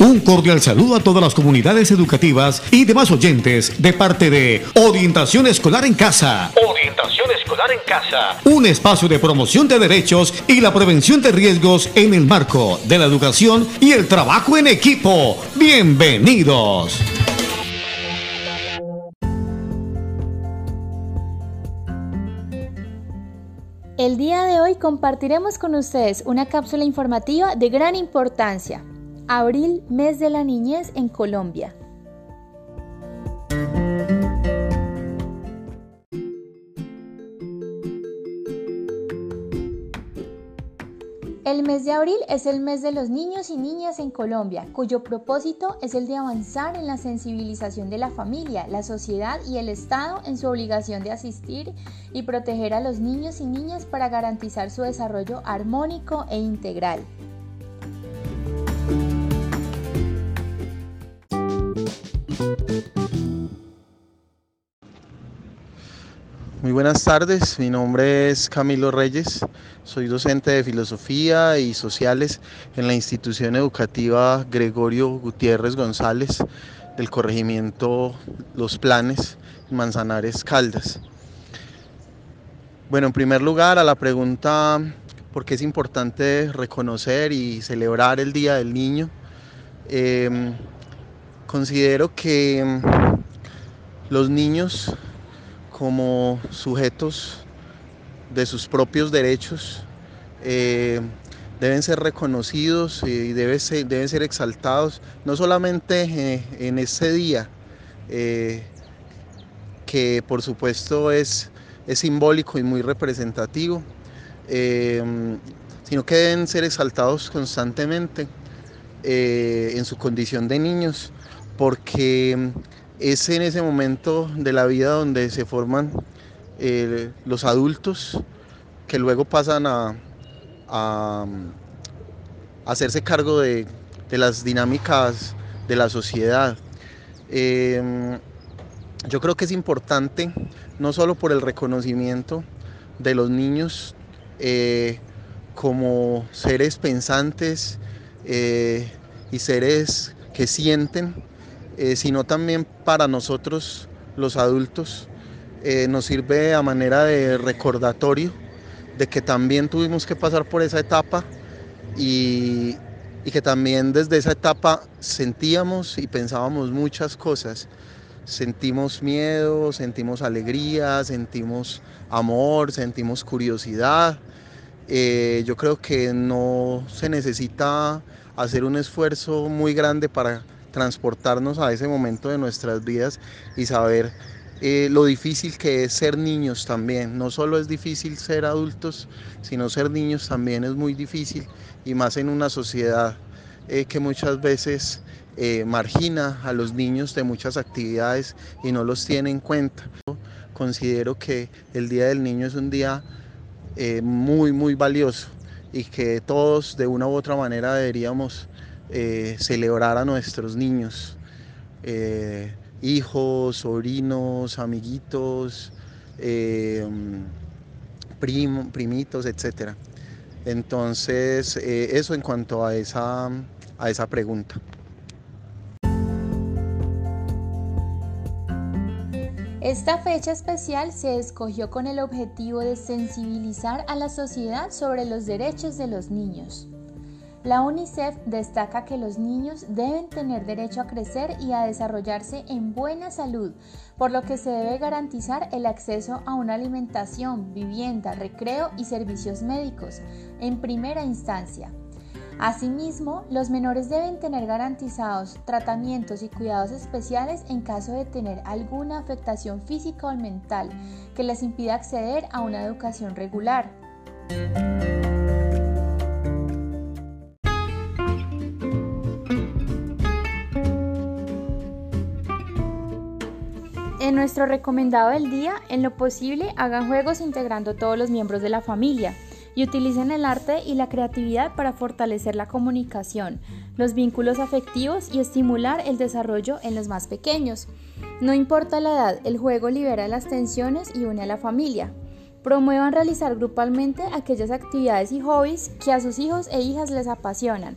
Un cordial saludo a todas las comunidades educativas y demás oyentes de parte de Orientación Escolar en Casa. Orientación Escolar en Casa. Un espacio de promoción de derechos y la prevención de riesgos en el marco de la educación y el trabajo en equipo. Bienvenidos. El día de hoy compartiremos con ustedes una cápsula informativa de gran importancia Abril, mes de la niñez en Colombia. El mes de abril es el mes de los niños y niñas en Colombia, cuyo propósito es el de avanzar en la sensibilización de la familia, la sociedad y el Estado en su obligación de asistir y proteger a los niños y niñas para garantizar su desarrollo armónico e integral. Muy buenas tardes, mi nombre es Camilo Reyes, soy docente de filosofía y sociales en la institución educativa Gregorio Gutiérrez González del corregimiento Los Planes, Manzanares Caldas. Bueno, en primer lugar, a la pregunta por qué es importante reconocer y celebrar el Día del Niño, em, considero que los niños como sujetos de sus propios derechos, eh, deben ser reconocidos y deben ser, exaltados, no solamente eh, en ese día, eh, que por supuesto es, es, simbólico y muy representativo, sino que deben ser exaltados constantemente en su condición de niños, porque es en ese momento de la vida donde se forman eh, los adultos que luego pasan a, hacerse cargo de, las dinámicas de la sociedad. Em, yo creo que es importante, no solo por el reconocimiento de los niños eh, como seres pensantes eh, y seres que sienten, eh, sino también para nosotros los adultos. Eh, nos sirve a manera de recordatorio de que también tuvimos que pasar por esa etapa y, que también desde esa etapa sentíamos y pensábamos muchas cosas. Sentimos miedo, sentimos alegría, sentimos amor, sentimos curiosidad. Eh, yo creo que no se necesita hacer un esfuerzo muy grande para transportarnos a ese momento de nuestras vidas y saber eh, lo difícil que es ser niños también. No solo es difícil ser adultos, sino ser niños también es muy difícil y más en una sociedad eh, que muchas veces eh, margina a los niños de muchas actividades y no los tiene en cuenta. Considero que el Día del Niño es un día muy, muy valioso y que todos de una u otra manera deberíamos eh, celebrar a nuestros niños, eh, hijos, sobrinos, amiguitos, eh, primitos, etc. Entonces, eso en cuanto a esa, a esa pregunta. Esta fecha especial se escogió con el objetivo de sensibilizar a la sociedad sobre los derechos de los niños. La UNICEF destaca que los niños deben tener derecho a crecer y a desarrollarse en buena salud, por lo que se debe garantizar el acceso a una alimentación, vivienda, recreo y servicios médicos en primera instancia. Asimismo, los menores deben tener garantizados tratamientos y cuidados especiales en caso de tener alguna afectación física o mental que les impida acceder a una educación regular. En nuestro recomendado del día, en lo posible, hagan juegos integrando todos los miembros de la familia y utilicen el arte y la creatividad para fortalecer la comunicación, los vínculos afectivos y estimular el desarrollo en los más pequeños. No importa la edad, el juego libera las tensiones y une a la familia. Promuevan realizar grupalmente aquellas actividades y hobbies que a sus hijos e hijas les apasionan.